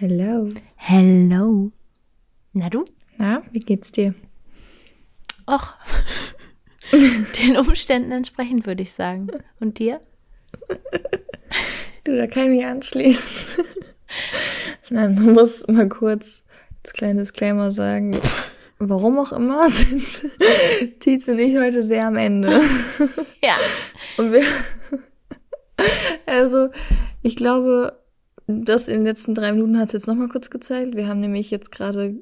Hello. Hello. Na du? Na, wie geht's dir? Och, den Umständen entsprechend würde ich sagen. Und dir? Du, da kann ich mich anschließen. Nein, man muss mal kurz als kleines Disclaimer sagen, warum auch immer sind Tietze und ich heute sehr am Ende. Ja. Und wir, also, ich glaube, das in den letzten drei Minuten hat es jetzt nochmal kurz gezeigt. Wir haben nämlich jetzt gerade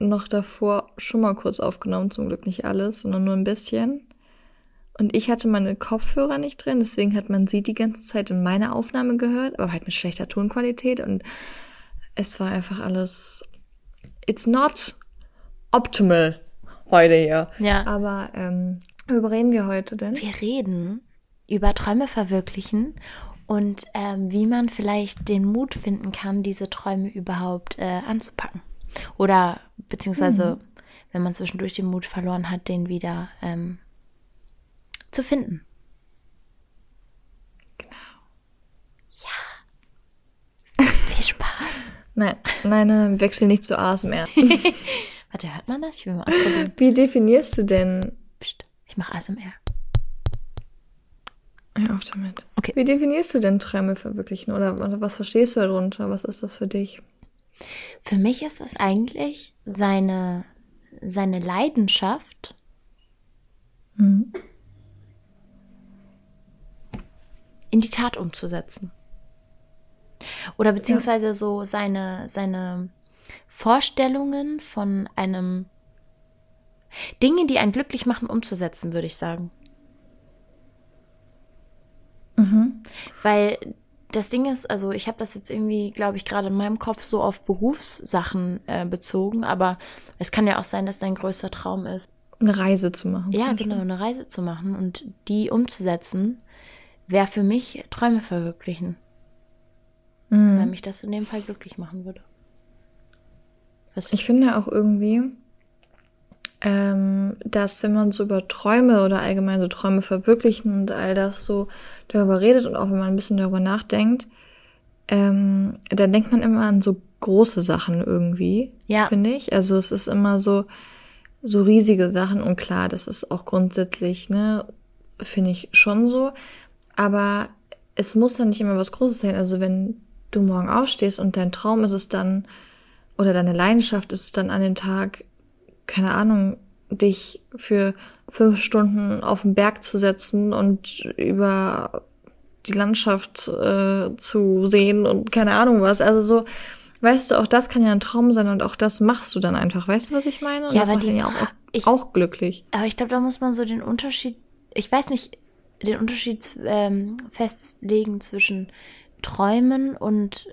noch davor schon mal kurz aufgenommen, zum Glück nicht alles, sondern nur ein bisschen. Und ich hatte meine Kopfhörer nicht drin, deswegen hat man sie die ganze Zeit in meiner Aufnahme gehört, aber halt mit schlechter Tonqualität und es war einfach alles, it's not optimal heute hier. Ja. Aber ähm, worüber reden wir heute denn? Wir reden über Träume verwirklichen und ähm, wie man vielleicht den Mut finden kann, diese Träume überhaupt äh, anzupacken. Oder beziehungsweise, wenn man zwischendurch den Mut verloren hat, den wieder ähm, zu finden. Genau. Viel Spaß. Nein, nein, nein, wechsel nicht zu ASMR. Warte, hört man das? Ich will mal ausprobieren. Wie definierst du denn, Psst, ich mache ASMR. Hör auf damit. Okay. Wie definierst du denn Träume verwirklichen oder, oder was verstehst du darunter? Was ist das für dich? Für mich ist es eigentlich seine, seine Leidenschaft, in die Tat umzusetzen. Oder beziehungsweise so seine, seine Vorstellungen von einem Dinge, die einen glücklich machen, umzusetzen, würde ich sagen. Weil das Ding ist, also ich habe das jetzt irgendwie, glaube ich, gerade in meinem Kopf so auf Berufssachen äh, bezogen, aber es kann ja auch sein, dass dein größter Traum ist, Eine Reise zu machen. ja, genau, eine Reise zu machen und die umzusetzen, wäre für mich Träume verwirklichen. Weil mich das in dem Fall glücklich machen würde. Was, Ich finde auch irgendwie, ähm, dass wenn man so über Träume oder allgemein so Träume verwirklichen und all das so darüber redet und auch wenn man ein bisschen darüber nachdenkt, ähm, dann denkt man immer an so große Sachen irgendwie, Ja. finde ich. Also es ist immer so, so riesige Sachen und klar, das ist auch grundsätzlich, ne, finde ich schon so. Aber es muss dann nicht immer was Großes sein. Also wenn du morgen aufstehst und dein Traum ist es dann, oder deine Leidenschaft ist es dann an dem Tag, keine Ahnung, dich für fünf Stunden auf den Berg zu setzen und über die Landschaft äh, zu sehen und keine Ahnung was. Also so, weißt du, auch das kann ja ein Traum sein und auch das machst du dann einfach. Weißt du, was ich meine? Und Ja, das aber macht die ja auch, ich- auch glücklich. aber ich glaube, da muss man so den Unterschied, ich weiß nicht, den Unterschied ähm, festlegen zwischen Träumen und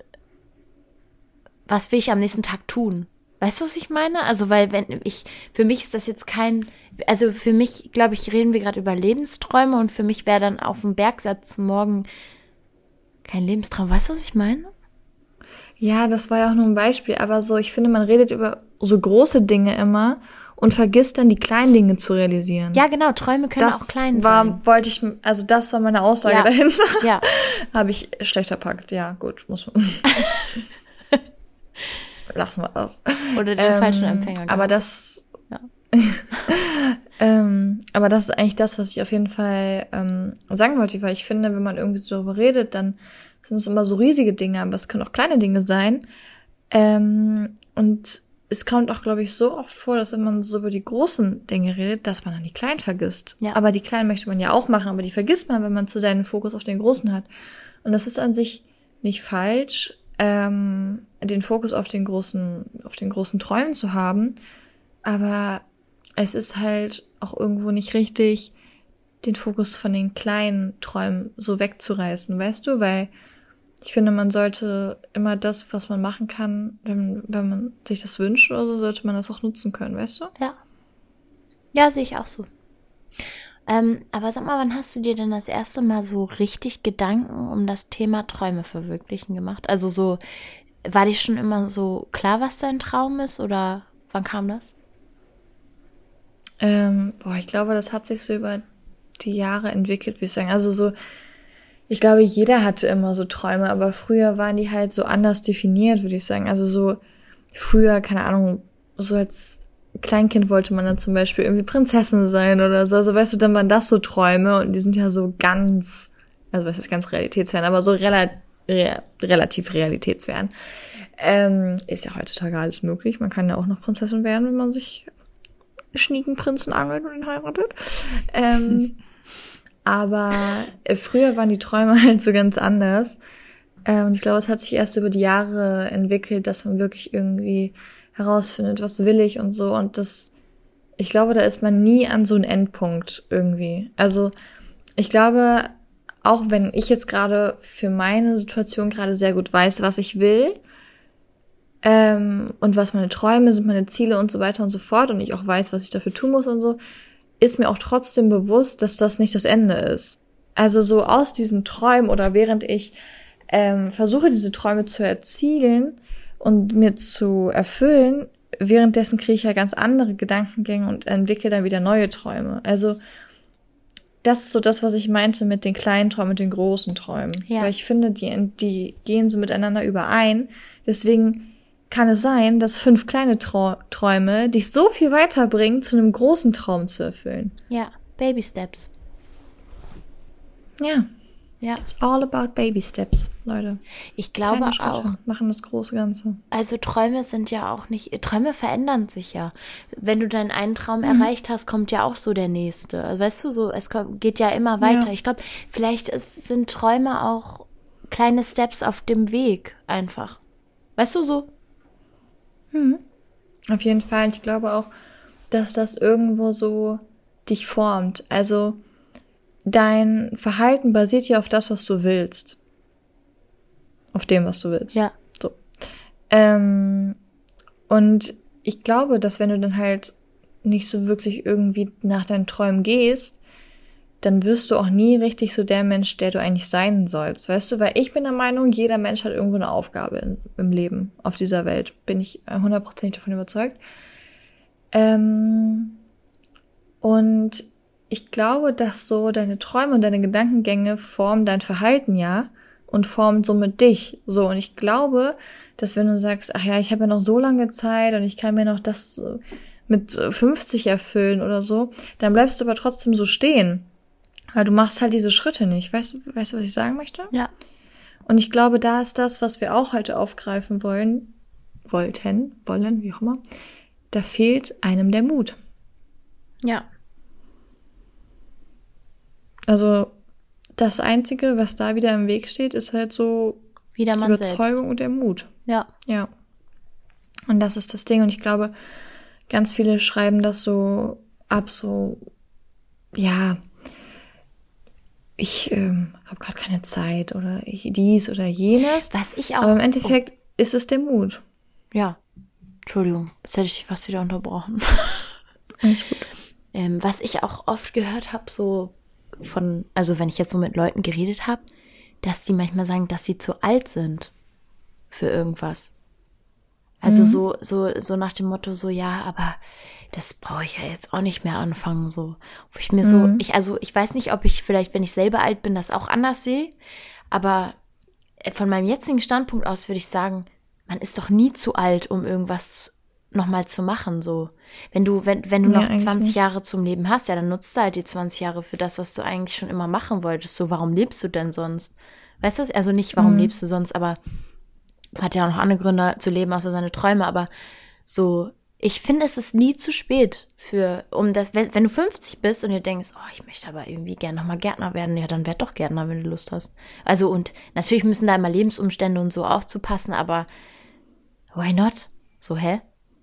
was will ich am nächsten Tag tun? Weißt du, was ich meine? Also, weil wenn ich, für mich ist das jetzt kein, also für mich, glaube ich, reden wir gerade über Lebensträume und für mich wäre dann auf dem Berg setzen morgen kein Lebenstraum. Weißt du, was ich meine? Ja, das war ja auch nur ein Beispiel, aber so, ich finde, man redet über so große Dinge immer und vergisst dann die kleinen Dinge zu realisieren. Ja, genau, Träume können das auch klein war, sein. wollte ich, also das war meine Aussage Ja. dahinter. Ja. Habe ich schlechter packt. Ja, gut, muss man. Lassen wir das. Oder den falschen Empfänger. Aber gehabt. das. Ja. ähm, aber das ist eigentlich das, was ich auf jeden Fall ähm, sagen wollte, weil ich finde, wenn man irgendwie so darüber redet, dann sind es immer so riesige Dinge, aber es können auch kleine Dinge sein. Ähm, und es kommt auch, glaube ich, so oft vor, dass wenn man so über die großen Dinge redet, dass man dann die kleinen vergisst. Ja. Aber die kleinen möchte man ja auch machen, aber die vergisst man, wenn man zu seinen Fokus auf den großen hat. Und das ist an sich nicht falsch, ähm, den Fokus auf den großen, auf den großen Träumen zu haben. Aber es ist halt auch irgendwo nicht richtig, den Fokus von den kleinen Träumen so wegzureißen, weißt du? Weil ich finde, man sollte immer das, was man machen kann, wenn, wenn man sich das wünscht oder so, sollte man das auch nutzen können, weißt du? Ja. Ja, sehe ich auch so. Ähm, aber sag mal, wann hast du dir denn das erste Mal so richtig Gedanken um das Thema Träume verwirklichen gemacht? Also so, war dir schon immer so klar, was dein Traum ist oder wann kam das? Ähm, boah, ich glaube, das hat sich so über die Jahre entwickelt, wie ich sagen. Also so, Ich glaube, jeder hatte immer so Träume, aber früher waren die halt so anders definiert, würde ich sagen. Also so früher, keine Ahnung, so als Kleinkind wollte man dann zum Beispiel irgendwie Prinzessin sein oder so. Also weißt du, dann waren das so Träume und die sind ja so ganz, also was ist ganz realitätsfern, aber so rela re relativ realitätsfern. Ähm, ist ja heutzutage alles möglich. Man kann ja auch noch Prinzessin werden, wenn man sich schnieken Prinzen angelt und ihn heiratet. Ähm, aber äh, früher waren die Träume halt so ganz anders. Äh, und ich glaube, es hat sich erst über die Jahre entwickelt, dass man wirklich irgendwie herausfindet, was will ich und so. Und das, ich glaube, da ist man nie an so einem Endpunkt irgendwie. Also ich glaube, auch wenn ich jetzt gerade für meine Situation gerade sehr gut weiß, was ich will, ähm, und was meine Träume sind, meine Ziele und so weiter und so fort und ich auch weiß, was ich dafür tun muss und so, ist mir auch trotzdem bewusst, dass das nicht das Ende ist. Also so aus diesen Träumen oder während ich ähm, versuche, diese Träume zu erzielen und mir zu erfüllen, währenddessen kriege ich ja ganz andere Gedankengänge und entwickle dann wieder neue Träume. Also das ist so das, was ich meinte mit den kleinen Träumen und den großen Träumen. Ja. Weil ich finde, die, die gehen so miteinander überein. Deswegen kann es sein, dass fünf kleine Trau Träume dich so viel weiterbringen, zu einem großen Traum zu erfüllen. Ja, Baby Steps. Ja. Ja. It's all about baby steps, Leute. Ich glaube auch. Machen das große Ganze. Also Träume sind ja auch nicht, Träume verändern sich ja. Wenn du deinen einen Traum mhm. erreicht hast, kommt ja auch so der nächste. Also weißt du, so, es geht ja immer weiter. Ja. Ich glaube, vielleicht ist, sind Träume auch kleine Steps auf dem Weg einfach. Weißt du, so, hm. Auf jeden Fall. Ich glaube auch, dass das irgendwo so dich formt. Also dein Verhalten basiert ja auf das, was du willst. Auf dem, was du willst. Ja. So. Ähm, und ich glaube, dass wenn du dann halt nicht so wirklich irgendwie nach deinen Träumen gehst, dann wirst du auch nie richtig so der Mensch, der du eigentlich sein sollst. Weißt du, weil ich bin der Meinung, jeder Mensch hat irgendwo eine Aufgabe in, im Leben auf dieser Welt. Bin ich hundertprozentig davon überzeugt. Ähm, und ich glaube, dass so deine Träume und deine Gedankengänge formen dein Verhalten ja und formen somit dich. So, und ich glaube, dass wenn du sagst, ach ja, ich habe ja noch so lange Zeit und ich kann mir noch das mit 50 erfüllen oder so, dann bleibst du aber trotzdem so stehen. Weil du machst halt diese Schritte nicht. Weißt du, weißt du, was ich sagen möchte? Ja. Und ich glaube, da ist das, was wir auch heute aufgreifen wollen, wollten, wollen, wie auch immer. Da fehlt einem der Mut. Ja. Also, das Einzige, was da wieder im Weg steht, ist halt so wieder die Überzeugung selbst. und der Mut. Ja. Ja. Und das ist das Ding. Und ich glaube, ganz viele schreiben das so ab, so, ja, ich ähm, habe gerade keine Zeit oder ich, dies oder jenes. Was ich auch. Aber im Endeffekt oh. ist es der Mut. Ja. Entschuldigung, jetzt hätte ich dich fast wieder unterbrochen. ähm, was ich auch oft gehört habe, so von, also wenn ich jetzt so mit Leuten geredet habe, dass die manchmal sagen, dass sie zu alt sind für irgendwas. Also mhm. so, so, so nach dem Motto, so, ja, aber das brauche ich ja jetzt auch nicht mehr anfangen, so. Wo ich mir mhm. so, ich, also ich weiß nicht, ob ich vielleicht, wenn ich selber alt bin, das auch anders sehe, aber äh, von meinem jetzigen Standpunkt aus würde ich sagen, man ist doch nie zu alt, um irgendwas nochmal zu machen, so. Wenn du, wenn, wenn du ja, noch 20 nicht. Jahre zum Leben hast, ja, dann nutzt du halt die 20 Jahre für das, was du eigentlich schon immer machen wolltest. So, warum lebst du denn sonst? Weißt du, also nicht, warum mhm. lebst du sonst, aber hat ja auch noch andere Gründe zu leben, außer seine Träume, aber so, ich finde, es ist nie zu spät für, um das, wenn, wenn du 50 bist und dir denkst, oh, ich möchte aber irgendwie gerne nochmal Gärtner werden, ja, dann werd doch Gärtner, wenn du Lust hast. Also, und natürlich müssen da immer Lebensumstände und so aufzupassen, aber why not? So, hä?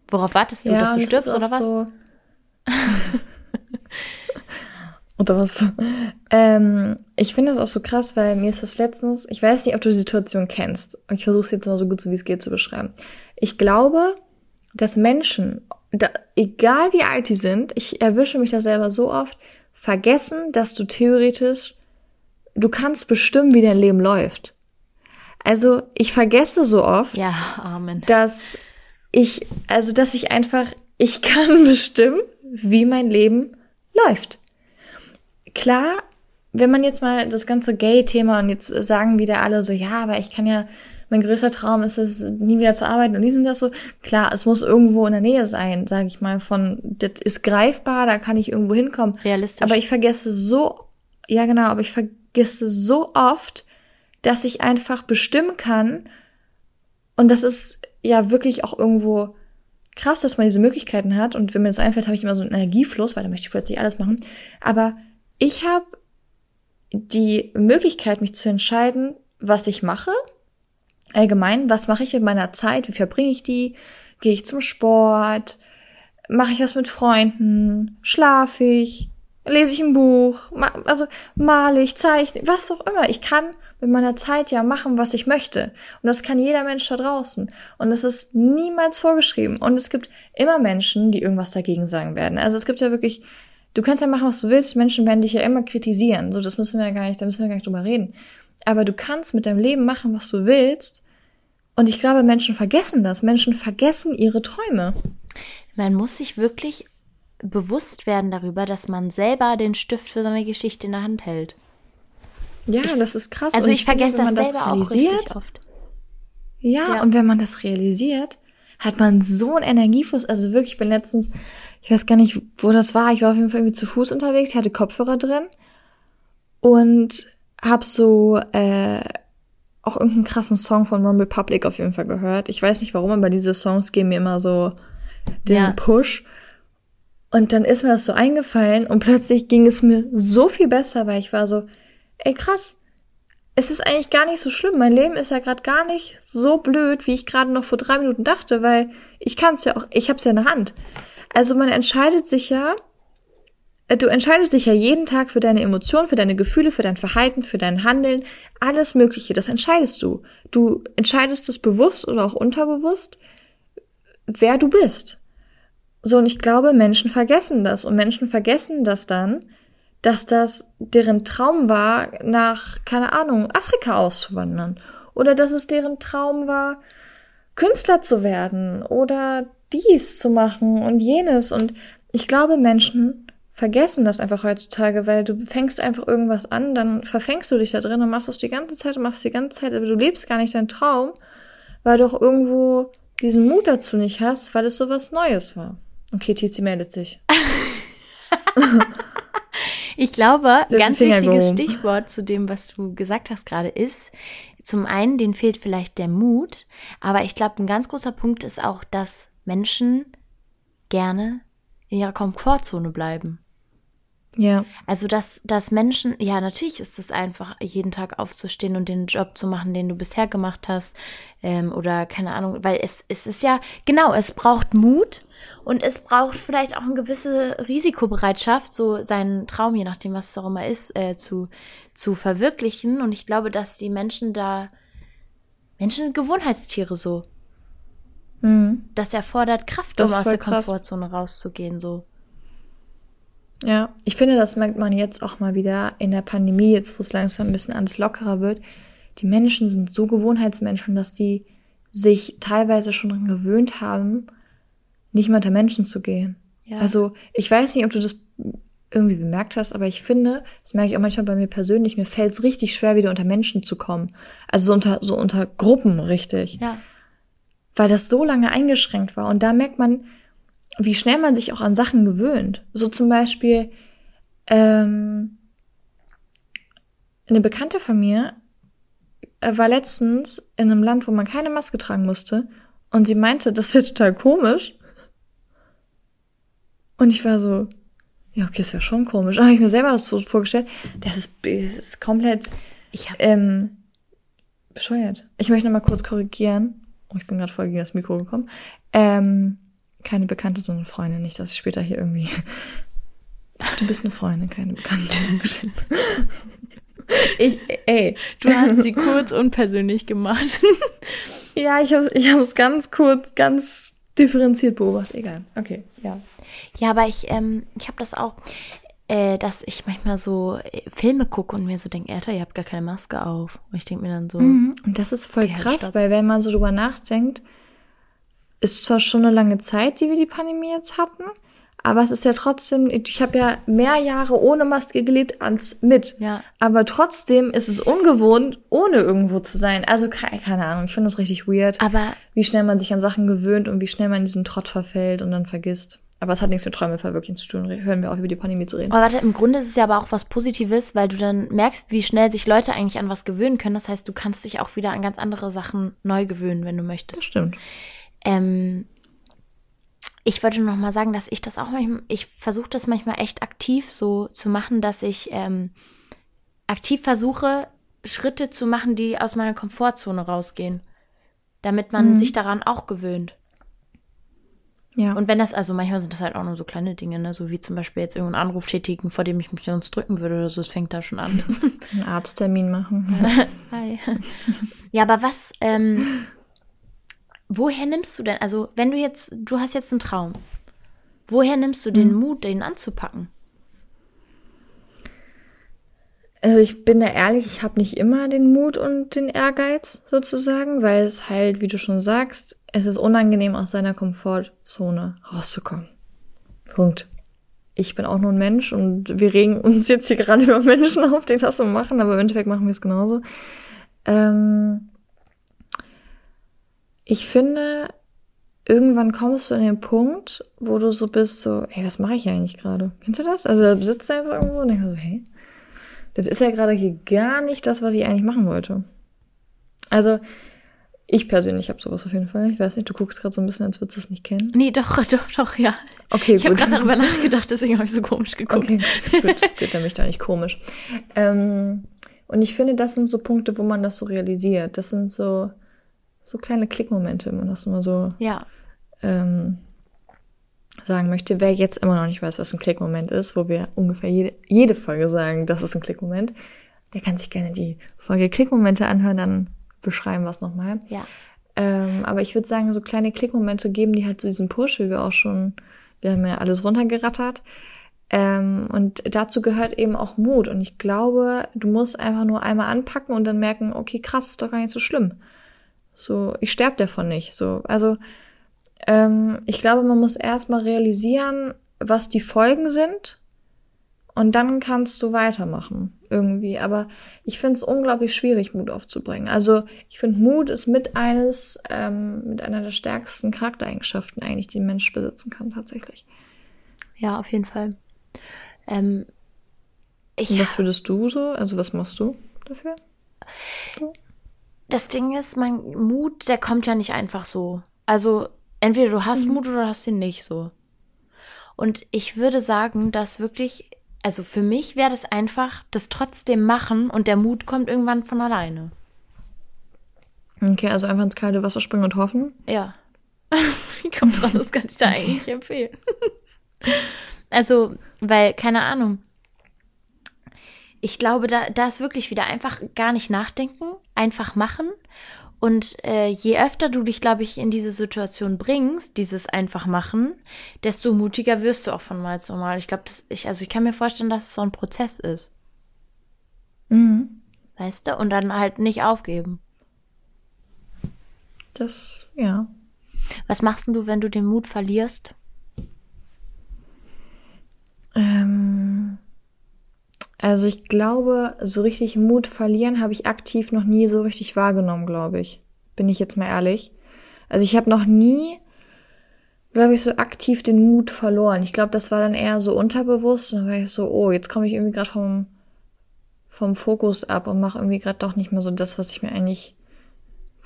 Worauf wartest du, ja, dass du stirbst oder was? So oder was? Ähm, ich finde das auch so krass, weil mir ist das letztens, ich weiß nicht, ob du die Situation kennst. Ich versuche es jetzt mal so gut so wie es geht zu beschreiben. Ich glaube, dass Menschen, da, egal wie alt die sind, ich erwische mich da selber so oft, vergessen, dass du theoretisch, du kannst bestimmen, wie dein Leben läuft. Also ich vergesse so oft, ja, Amen. dass ich, also dass ich einfach, ich kann bestimmen, wie mein Leben läuft. Klar wenn man jetzt mal das ganze Gay-Thema und jetzt sagen wieder alle so, ja, aber ich kann ja, mein größter Traum ist es, nie wieder zu arbeiten und dies und das so. Klar, es muss irgendwo in der Nähe sein, sage ich mal, von, das ist greifbar, da kann ich irgendwo hinkommen. Realistisch. Aber ich vergesse so, ja genau, aber ich vergesse so oft, dass ich einfach bestimmen kann, und das ist ja wirklich auch irgendwo krass, dass man diese Möglichkeiten hat. Und wenn mir das einfällt, habe ich immer so einen Energiefluss, weil da möchte ich plötzlich alles machen. Aber ich habe die Möglichkeit, mich zu entscheiden, was ich mache. Allgemein, was mache ich mit meiner Zeit? Wie verbringe ich die? Gehe ich zum Sport? Mache ich was mit Freunden? Schlafe ich? Lese ich ein Buch? Also male ich, zeichne, was auch immer. Ich kann mit meiner Zeit ja machen, was ich möchte. Und das kann jeder Mensch da draußen. Und es ist niemals vorgeschrieben. Und es gibt immer Menschen, die irgendwas dagegen sagen werden. Also es gibt ja wirklich, du kannst ja machen, was du willst. Menschen werden dich ja immer kritisieren. So, das müssen wir ja gar nicht, da müssen wir gar nicht drüber reden. Aber du kannst mit deinem Leben machen, was du willst. Und ich glaube, Menschen vergessen das. Menschen vergessen ihre Träume. Man muss sich wirklich bewusst werden darüber, dass man selber den Stift für seine Geschichte in der Hand hält. Ja, ich, das ist krass. Also ich, ich vergesse finde, das selber das auch oft. Ja, ja, und wenn man das realisiert, hat man so einen Energiefluss. Also wirklich, ich bin letztens, ich weiß gar nicht, wo das war. Ich war auf jeden Fall irgendwie zu Fuß unterwegs, ich hatte Kopfhörer drin und hab so äh, auch irgendeinen krassen Song von One Republic auf jeden Fall gehört. Ich weiß nicht warum, aber diese Songs geben mir immer so den ja. Push. Und dann ist mir das so eingefallen und plötzlich ging es mir so viel besser, weil ich war so, ey krass, es ist eigentlich gar nicht so schlimm. Mein Leben ist ja gerade gar nicht so blöd, wie ich gerade noch vor drei Minuten dachte, weil ich kann es ja auch, ich habe es ja in der Hand. Also man entscheidet sich ja, äh, du entscheidest dich ja jeden Tag für deine Emotionen, für deine Gefühle, für dein Verhalten, für dein Handeln, alles Mögliche. Das entscheidest du. Du entscheidest es bewusst oder auch unterbewusst, wer du bist. So, und ich glaube, Menschen vergessen das. Und Menschen vergessen das dann, dass das deren Traum war, nach, keine Ahnung, Afrika auszuwandern. Oder dass es deren Traum war, Künstler zu werden oder dies zu machen und jenes. Und ich glaube, Menschen vergessen das einfach heutzutage, weil du fängst einfach irgendwas an, dann verfängst du dich da drin und machst es die ganze Zeit und machst es die ganze Zeit, aber du lebst gar nicht deinen Traum, weil du auch irgendwo diesen Mut dazu nicht hast, weil es so was Neues war. Okay, Tizi meldet sich. Ich glaube, ganz wichtiges Stichwort zu dem, was du gesagt hast gerade ist, zum einen, denen fehlt vielleicht der Mut, aber ich glaube, ein ganz großer Punkt ist auch, dass Menschen gerne in ihrer Komfortzone bleiben. Ja. Also, dass, dass Menschen, ja, natürlich ist es einfach, jeden Tag aufzustehen und den Job zu machen, den du bisher gemacht hast. Ähm, oder keine Ahnung, weil es, es ist ja, genau, es braucht Mut und es braucht vielleicht auch eine gewisse Risikobereitschaft, so seinen Traum, je nachdem, was es auch immer ist, äh, zu, zu verwirklichen. Und ich glaube, dass die Menschen da, Menschen sind Gewohnheitstiere so. Mhm. Das erfordert Kraft, um aus der Komfortzone rauszugehen, so. Ja, ich finde, das merkt man jetzt auch mal wieder in der Pandemie, jetzt wo es langsam ein bisschen alles lockerer wird. Die Menschen sind so Gewohnheitsmenschen, dass die sich teilweise schon daran gewöhnt haben, nicht mehr unter Menschen zu gehen. Ja. Also ich weiß nicht, ob du das irgendwie bemerkt hast, aber ich finde, das merke ich auch manchmal bei mir persönlich, mir fällt es richtig schwer, wieder unter Menschen zu kommen. Also so unter, so unter Gruppen, richtig. Ja. Weil das so lange eingeschränkt war. Und da merkt man, wie schnell man sich auch an Sachen gewöhnt. So zum Beispiel, ähm, eine Bekannte von mir äh, war letztens in einem Land, wo man keine Maske tragen musste. Und sie meinte, das wäre total komisch. Und ich war so, ja, okay, ist ja schon komisch. Habe ich mir selber das so vorgestellt. Das ist, das ist komplett ich hab, ähm, bescheuert. Ich möchte noch mal kurz korrigieren. Oh, ich bin gerade voll gegen das Mikro gekommen. Ähm, keine Bekannte, sondern Freundin. Nicht, dass ich später hier irgendwie. Du bist eine Freundin, keine Bekannte. ich, ey. Du hast sie kurz unpersönlich gemacht. ja, ich habe ich es ganz kurz, ganz differenziert beobachtet. Egal. Okay, ja. Ja, aber ich, ähm, ich habe das auch, äh, dass ich manchmal so äh, Filme gucke und mir so denke, Alter, ihr habt gar keine Maske auf. Und ich denke mir dann so. Mhm. Und das ist voll okay, krass, stopp. weil wenn man so drüber nachdenkt, ist zwar schon eine lange Zeit, die wir die Pandemie jetzt hatten, Aber es ist ja trotzdem, ich habe ja mehr Jahre ohne Maske gelebt als mit. Ja. Aber trotzdem ist es ungewohnt, ohne irgendwo zu sein. Also keine, keine Ahnung, ich finde das richtig weird. Aber wie schnell man sich an Sachen gewöhnt und wie schnell man in diesen Trott verfällt und dann vergisst. Aber es hat nichts mit Träume verwirklichen zu tun. Hören wir auf, über die Pandemie zu reden. Aber warte, im Grunde ist es ja aber auch was Positives, weil du dann merkst, wie schnell sich Leute eigentlich an was gewöhnen können. Das heißt, du kannst dich auch wieder an ganz andere Sachen neu gewöhnen, wenn du möchtest. Das stimmt. Ähm, ich wollte noch mal sagen, dass ich das auch manchmal, ich versuche das manchmal echt aktiv so zu machen, dass ich ähm, aktiv versuche, Schritte zu machen, die aus meiner Komfortzone rausgehen, damit man sich daran auch gewöhnt. Ja. Und wenn das, also manchmal sind das halt auch nur so kleine Dinge, ne? so wie zum Beispiel jetzt irgendeinen Anruf tätigen, vor dem ich mich sonst drücken würde oder so, es fängt da schon an. einen Arzttermin machen. Hi. Ja, aber was, ähm, woher nimmst du denn, also wenn du jetzt, du hast jetzt einen Traum, woher nimmst du den Mut, den anzupacken? Also ich bin da ehrlich, ich habe nicht immer den Mut und den Ehrgeiz sozusagen, weil es halt, wie du schon sagst, es ist unangenehm aus seiner Komfortzone rauszukommen. Punkt. Ich bin auch nur ein Mensch und wir regen uns jetzt hier gerade über Menschen auf, die das so machen, aber im Endeffekt machen wir es genauso. Ähm ich finde, irgendwann kommst du an den Punkt, wo du so bist, so, ey, was mache ich hier eigentlich gerade? Kennst du das? Also da sitzt du einfach irgendwo und denkst so, hey, das ist ja gerade hier gar nicht das, was ich eigentlich machen wollte. Also, ich persönlich habe sowas auf jeden Fall. Ich weiß nicht, du guckst gerade so ein bisschen, als würdest du es nicht kennen. Nee, doch, doch, doch, ja. Okay, Ich habe gut. gerade darüber nachgedacht, deswegen habe ich so komisch geguckt. Okay, gut, gut, gut, dann bin ich da nicht komisch. Ähm, und ich finde, das sind so Punkte, wo man das so realisiert. Das sind so, so kleine Klickmomente, wenn man das mal so Ja, ähm, sagen möchte. Wer jetzt immer noch nicht weiß, was ein Klickmoment ist, wo wir ungefähr jede, jede Folge sagen, das ist ein Klickmoment, der kann sich gerne die Folge Klickmomente anhören, dann beschreiben wir es nochmal. ja. Ähm, aber ich würde sagen, so kleine Klickmomente geben die halt so diesen Push, wie wir auch schon, wir haben ja alles runtergerattert. Ähm, und dazu gehört eben auch Mut. Und ich glaube, du musst einfach nur einmal anpacken und dann merken, okay, krass, ist doch gar nicht so schlimm. So, ich sterbe davon nicht. So, also ähm, ich glaube, man muss erstmal realisieren, was die Folgen sind. Und dann kannst du weitermachen, irgendwie. Aber ich finde es unglaublich schwierig, Mut aufzubringen. Also ich finde, Mut ist mit eines, ähm, mit einer der stärksten Charaktereigenschaften eigentlich, die ein Mensch besitzen kann, tatsächlich. Ja, auf jeden Fall. Ähm, ich, Und was würdest du so? Also was machst du dafür? Das Ding ist, mein Mut, der kommt ja nicht einfach so. Also entweder du hast Mut oder hast ihn nicht so. Und ich würde sagen, dass wirklich, also für mich wäre das einfach das trotzdem machen und der Mut kommt irgendwann von alleine. Okay, also einfach ins kalte Wasser springen und hoffen. Ja. Wie kommt es anders, kann ich da eigentlich empfehlen. also, weil, keine Ahnung. Ich glaube, da, da ist wirklich wieder einfach gar nicht nachdenken, einfach machen. Und äh, je öfter du dich, glaube ich, in diese Situation bringst, dieses einfach machen, desto mutiger wirst du auch von Mal zu Mal. Ich glaube, ich, also ich kann mir vorstellen, dass es so ein Prozess ist. Mhm. Weißt du? Und dann halt nicht aufgeben. Das, ja. Was machst denn du, wenn du den Mut verlierst? Ähm, also ich glaube, so richtig Mut verlieren habe ich aktiv noch nie so richtig wahrgenommen, glaube ich. Bin ich jetzt mal ehrlich. Also ich habe noch nie, glaube ich, so aktiv den Mut verloren. Ich glaube, das war dann eher so unterbewusst. Und dann war ich so, oh, jetzt komme ich irgendwie gerade vom, vom Fokus ab und mache irgendwie gerade doch nicht mehr so das, was ich mir eigentlich,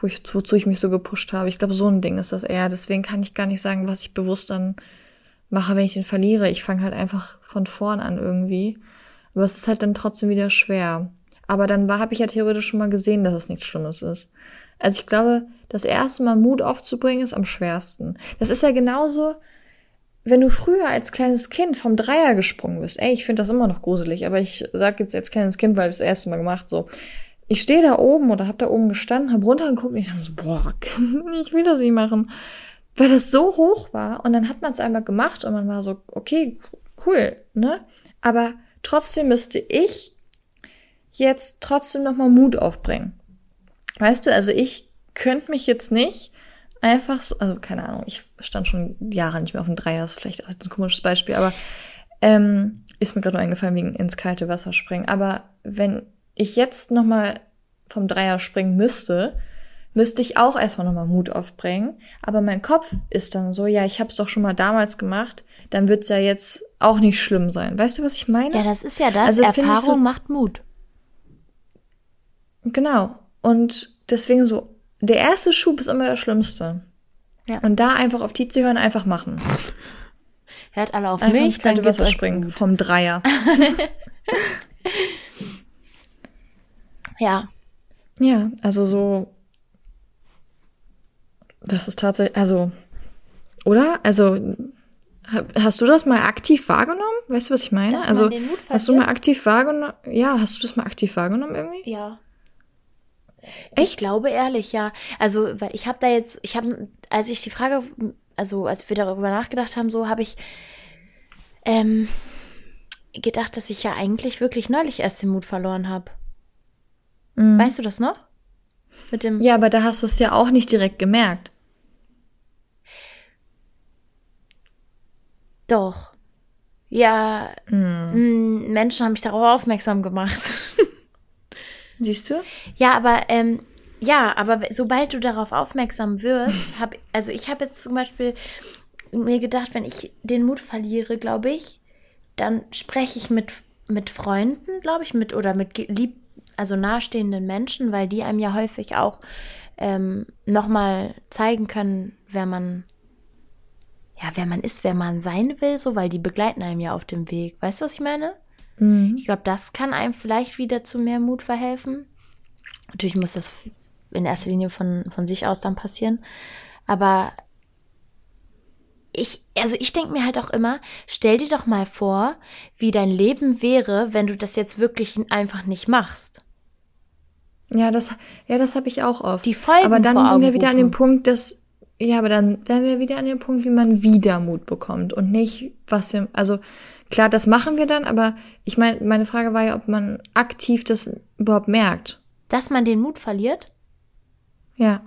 wo ich, wozu ich mich so gepusht habe. Ich glaube, so ein Ding ist das eher. Deswegen kann ich gar nicht sagen, was ich bewusst dann mache, wenn ich den verliere. Ich fange halt einfach von vorn an irgendwie. Aber es ist halt dann trotzdem wieder schwer. Aber dann habe ich ja theoretisch schon mal gesehen, dass es nichts Schlimmes ist. Also ich glaube, das erste Mal Mut aufzubringen ist am schwersten. Das ist ja genauso, wenn du früher als kleines Kind vom Dreier gesprungen bist. Ey, ich finde das immer noch gruselig, aber ich sag jetzt als kleines Kind, weil ich das erste Mal gemacht so. Ich stehe da oben oder hab da oben gestanden, hab runtergeguckt und ich dachte so, boah, ich will das nicht machen. Weil das so hoch war und dann hat man es einmal gemacht und man war so, okay, cool, ne? Aber trotzdem müsste ich jetzt trotzdem nochmal Mut aufbringen. Weißt du, also ich könnte mich jetzt nicht einfach so, also keine Ahnung, ich stand schon Jahre nicht mehr auf dem Dreier, ist vielleicht auch ein komisches Beispiel, aber ähm, ist mir gerade nur eingefallen wegen ins kalte Wasser springen. Aber wenn ich jetzt nochmal vom Dreier springen müsste, müsste ich auch erstmal nochmal Mut aufbringen. Aber mein Kopf ist dann so, ja, ich habe es doch schon mal damals gemacht, dann wird's ja jetzt auch nicht schlimm sein. Weißt du, was ich meine? Ja, das ist ja das. Also, Erfahrung so, macht Mut. Genau. Und deswegen so, der erste Schub ist immer der schlimmste. Ja. Und da einfach auf die zu hören, einfach machen. Hört alle auf einfach mich, ins kalte Wasser springen gut. vom Dreier. ja. Ja, also so das ist tatsächlich, also, oder? Also, hast du das mal aktiv wahrgenommen? Weißt du, was ich meine? Dass also, hast du mal aktiv wahrgenommen? Ja, hast du das mal aktiv wahrgenommen irgendwie? Ja. Echt? Ich glaube ehrlich, ja. Also, weil ich habe da jetzt, ich habe, als ich die Frage, also als wir darüber nachgedacht haben, so habe ich ähm, gedacht, dass ich ja eigentlich wirklich neulich erst den Mut verloren habe. Mhm. Weißt du das noch? Mit dem. Ja, aber da hast du es ja auch nicht direkt gemerkt. Doch. Ja, mm. Menschen haben mich darauf aufmerksam gemacht. Siehst du? Ja, aber ähm, ja, aber sobald du darauf aufmerksam wirst, hab, also ich habe jetzt zum Beispiel mir gedacht, wenn ich den Mut verliere, glaube ich, dann spreche ich mit mit Freunden, glaube ich, mit oder mit lieb, also nahestehenden Menschen, weil die einem ja häufig auch ähm, nochmal zeigen können, wer man ja, wer man ist, wer man sein will, so, weil die begleiten einem ja auf dem Weg. Weißt du, was ich meine? Mhm. Ich glaube, das kann einem vielleicht wieder zu mehr Mut verhelfen. Natürlich muss das in erster Linie von, von sich aus dann passieren. Aber ich, also ich denke mir halt auch immer, stell dir doch mal vor, wie dein Leben wäre, wenn du das jetzt wirklich einfach nicht machst. Ja, das, ja, das habe ich auch oft. Die Folgen Aber dann sind wir wieder rufen. an dem Punkt, dass ja, aber dann wären wir wieder an dem Punkt, wie man wieder Mut bekommt und nicht, was wir, also klar, das machen wir dann, aber ich meine, meine Frage war ja, ob man aktiv das überhaupt merkt. Dass man den Mut verliert? Ja.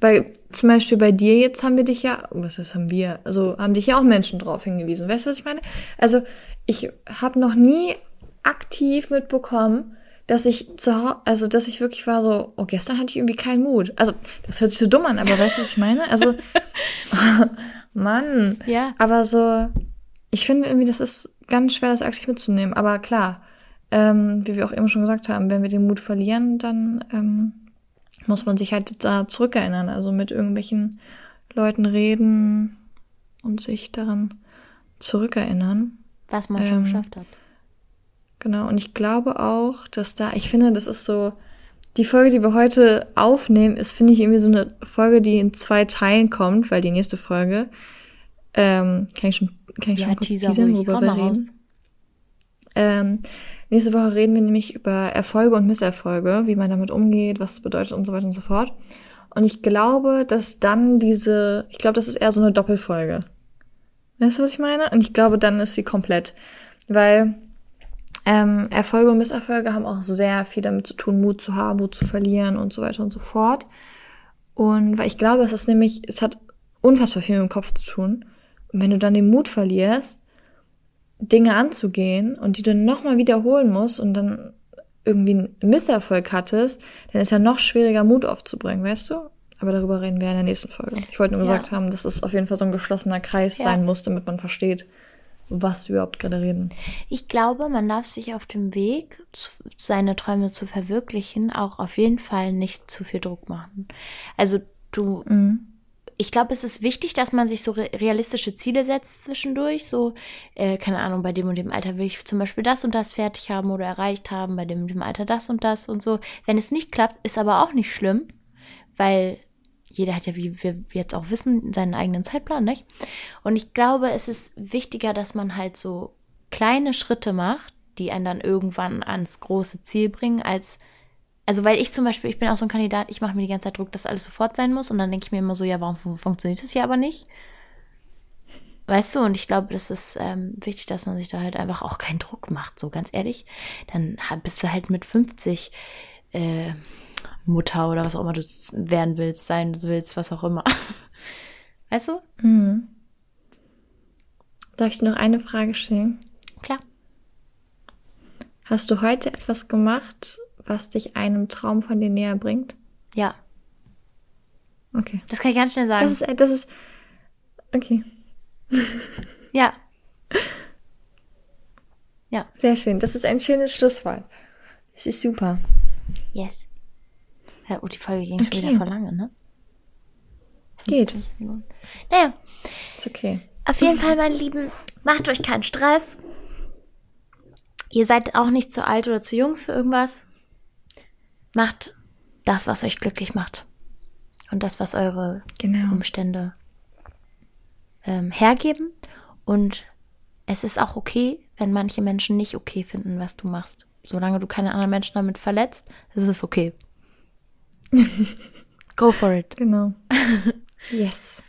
Weil zum Beispiel bei dir jetzt haben wir dich ja, was das haben wir, also haben dich ja auch Menschen drauf hingewiesen. Weißt du, was ich meine? Also ich habe noch nie aktiv mitbekommen, dass ich zu also dass ich wirklich war so, oh, gestern hatte ich irgendwie keinen Mut. Also, das hört sich so dumm an, aber weißt du, was ich meine? Also, Mann. Ja. Aber so, ich finde irgendwie, das ist ganz schwer, das aktiv mitzunehmen. Aber klar, ähm, wie wir auch eben schon gesagt haben, wenn wir den Mut verlieren, dann ähm, muss man sich halt da zurückerinnern. Also mit irgendwelchen Leuten reden und sich daran zurückerinnern. Was man schon ähm, geschafft hat. Genau, und ich glaube auch, dass da, ich finde, das ist so, die Folge, die wir heute aufnehmen, ist, finde ich, irgendwie so eine Folge, die in zwei Teilen kommt, weil die nächste Folge, ähm, kann ich schon, kann ich ja, schon kurz Teaser, teasern, worüber wir reden? Ähm, nächste Woche reden wir nämlich über Erfolge und Misserfolge, wie man damit umgeht, was es bedeutet und so weiter und so fort. Und ich glaube, dass dann diese, ich glaube, das ist eher so eine Doppelfolge. Weißt du, was ich meine? Und ich glaube, dann ist sie komplett. Weil ähm, Erfolge und Misserfolge haben auch sehr viel damit zu tun, Mut zu haben, Mut zu verlieren und so weiter und so fort. Und weil ich glaube, es ist nämlich, es hat unfassbar viel mit dem Kopf zu tun. Und wenn du dann den Mut verlierst, Dinge anzugehen und die du nochmal wiederholen musst und dann irgendwie einen Misserfolg hattest, dann ist ja noch schwieriger, Mut aufzubringen, weißt du? Aber darüber reden wir in der nächsten Folge. Ich wollte nur ja. gesagt haben, dass es auf jeden Fall so ein geschlossener Kreis ja. sein muss, damit man versteht, was wir überhaupt gerade reden. Ich glaube, man darf sich auf dem Weg, seine Träume zu verwirklichen, auch auf jeden Fall nicht zu viel Druck machen. Also du, mhm. ich glaube, es ist wichtig, dass man sich so realistische Ziele setzt zwischendurch. So, äh, keine Ahnung, bei dem und dem Alter will ich zum Beispiel das und das fertig haben oder erreicht haben, bei dem und dem Alter das und das und so. Wenn es nicht klappt, ist aber auch nicht schlimm, weil jeder hat ja, wie wir jetzt auch wissen, seinen eigenen Zeitplan, nicht? Und ich glaube, es ist wichtiger, dass man halt so kleine Schritte macht, die einen dann irgendwann ans große Ziel bringen, als also weil ich zum Beispiel, ich bin auch so ein Kandidat, ich mache mir die ganze Zeit Druck, dass alles sofort sein muss und dann denke ich mir immer so, ja, warum funktioniert das hier aber nicht? Weißt du, und ich glaube, das ist ähm, wichtig, dass man sich da halt einfach auch keinen Druck macht, so ganz ehrlich. Dann bist du halt mit 50 äh, Mutter oder was auch immer du werden willst, sein willst, was auch immer. Weißt du? Darf ich noch eine Frage stellen? Klar. Hast du heute etwas gemacht, was dich einem Traum von dir näher bringt? Ja. Okay. Das kann ich ganz schnell sagen. Das ist, das ist, okay. ja. Ja. Sehr schön. Das ist ein schönes Schlusswort. Das ist super. Yes. Ja, oh, die Folge ging schon Okay. wieder voll lange, ne? Geht. 15 Minuten. Naja, Ist okay. auf jeden Fall, meine Lieben, macht euch keinen Stress. Ihr seid auch nicht zu alt oder zu jung für irgendwas. Macht das, was euch glücklich macht. Und das, was eure Genau. Umstände ähm, hergeben. Und es ist auch okay, wenn manche Menschen nicht okay finden, was du machst. Solange du keine anderen Menschen damit verletzt, ist es okay. Go for it. Genau. Yes.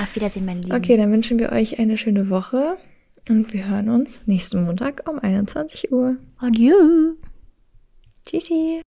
Auf Wiedersehen, mein Lieben. Okay, dann wünschen wir euch eine schöne Woche und wir hören uns nächsten Montag um 21 Uhr. Adieu. Tschüssi.